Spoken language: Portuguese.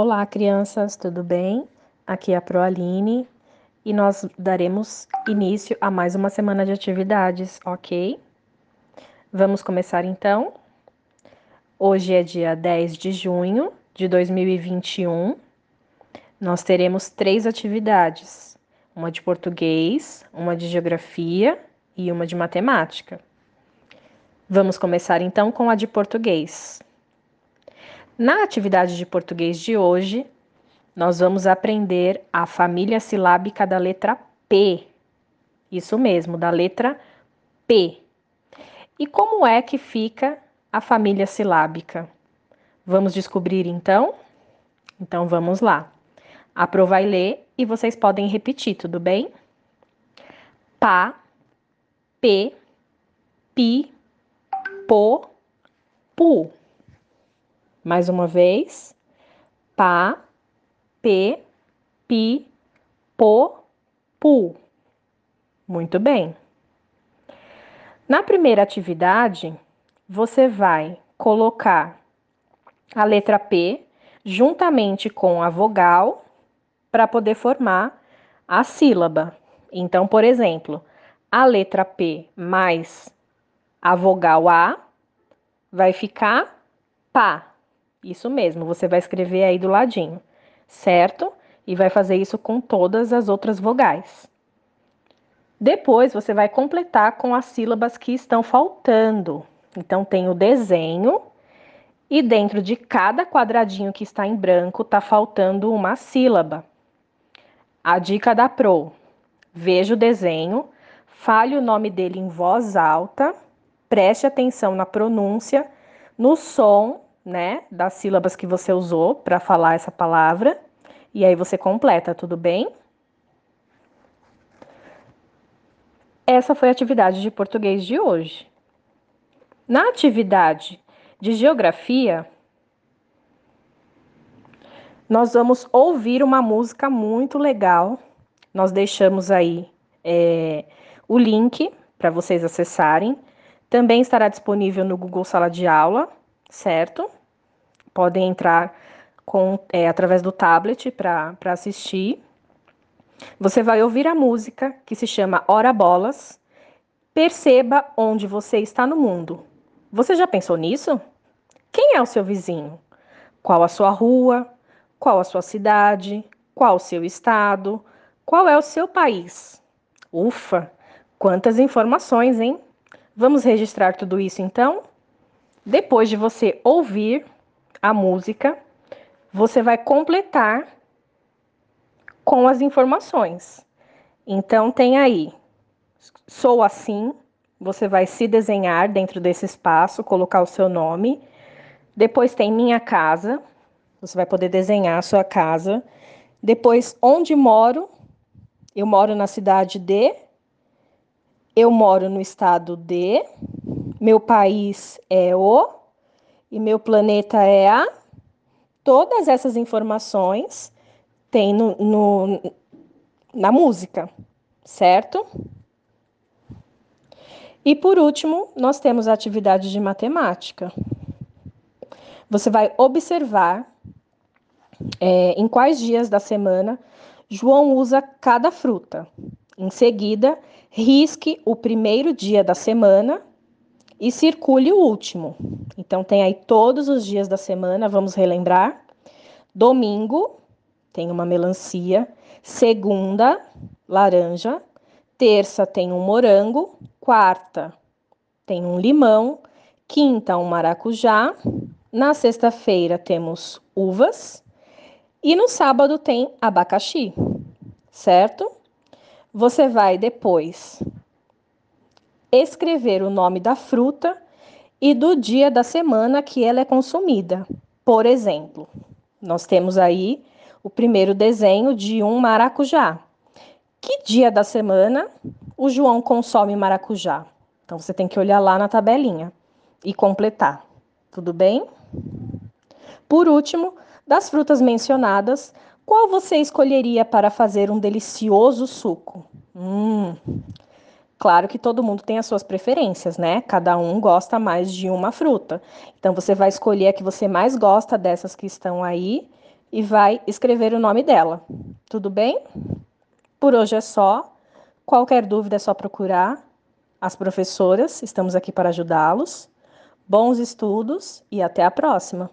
Olá, crianças, tudo bem? Aqui é a Proaline e nós daremos início a mais uma semana de atividades, ok? Vamos começar então. Hoje é dia 10 de junho de 2021. Nós teremos três atividades: uma de português, uma de geografia e uma de matemática. Vamos começar então com a de português. Na atividade de português de hoje, nós vamos aprender a família silábica da letra P. Isso mesmo, da letra P. E como é que fica a família silábica? Vamos descobrir então? Então vamos lá. A Pro vai ler e vocês podem repetir, tudo bem? Pá, P, Pi, Po, Pu. Mais uma vez. Pá, P, Pi, Po, Pu. Muito bem. Na primeira atividade, você vai colocar a letra P juntamente com a vogal para poder formar a sílaba. Então, por exemplo, a letra P mais a vogal A vai ficar pá. Isso mesmo, você vai escrever aí do ladinho, certo? E vai fazer isso com todas as outras vogais. Depois você vai completar com as sílabas que estão faltando. Então tem o desenho e dentro de cada quadradinho que está em branco está faltando uma sílaba. A dica da Pro: veja o desenho, fale o nome dele em voz alta, preste atenção na pronúncia, no som né, das sílabas que você usou para falar essa palavra, e aí você completa, tudo bem? Essa foi a atividade de português de hoje. Na atividade de geografia, nós vamos ouvir uma música muito legal. Nós deixamos aí é, o link para vocês acessarem. Também estará disponível no Google Sala de Aula, certo? Podem entrar com, é, através do tablet para assistir. Você vai ouvir a música que se chama Ora Bolas. Perceba onde você está no mundo. Você já pensou nisso? Quem é o seu vizinho? Qual a sua rua? Qual a sua cidade? Qual o seu estado? Qual é o seu país? Ufa, quantas informações, hein? Vamos registrar tudo isso então? Depois de você ouvir a música, você vai completar com as informações. Então, tem aí, sou assim, você vai se desenhar dentro desse espaço, colocar o seu nome. Depois tem minha casa, você vai poder desenhar a sua casa. Depois, onde moro, eu moro na cidade de, eu moro no estado de, meu país é o, e meu planeta é a. Todas essas informações tem no, no na música, certo? E por último, nós temos a atividade de matemática. Você vai observar é, em quais dias da semana João usa cada fruta. Em seguida, risque o primeiro dia da semana e circule o último. Então, tem aí todos os dias da semana, vamos relembrar. Domingo, tem uma melancia. Segunda, laranja. Terça, tem um morango. Quarta, tem um limão. Quinta, um maracujá. Na sexta-feira, temos uvas. E no sábado, tem abacaxi, certo? Você vai depois escrever o nome da fruta e do dia da semana que ela é consumida. Por exemplo, nós temos aí o primeiro desenho de um maracujá. Que dia da semana o João consome maracujá? Então você tem que olhar lá na tabelinha e completar. Tudo bem? Por último, das frutas mencionadas, qual você escolheria para fazer um delicioso suco? Hum, Claro que todo mundo tem as suas preferências, né? Cada um gosta mais de uma fruta. Então você vai escolher a que você mais gosta dessas que estão aí e vai escrever o nome dela. Tudo bem? Por hoje é só. Qualquer dúvida é só procurar as professoras, estamos aqui para ajudá-los. Bons estudos e até a próxima!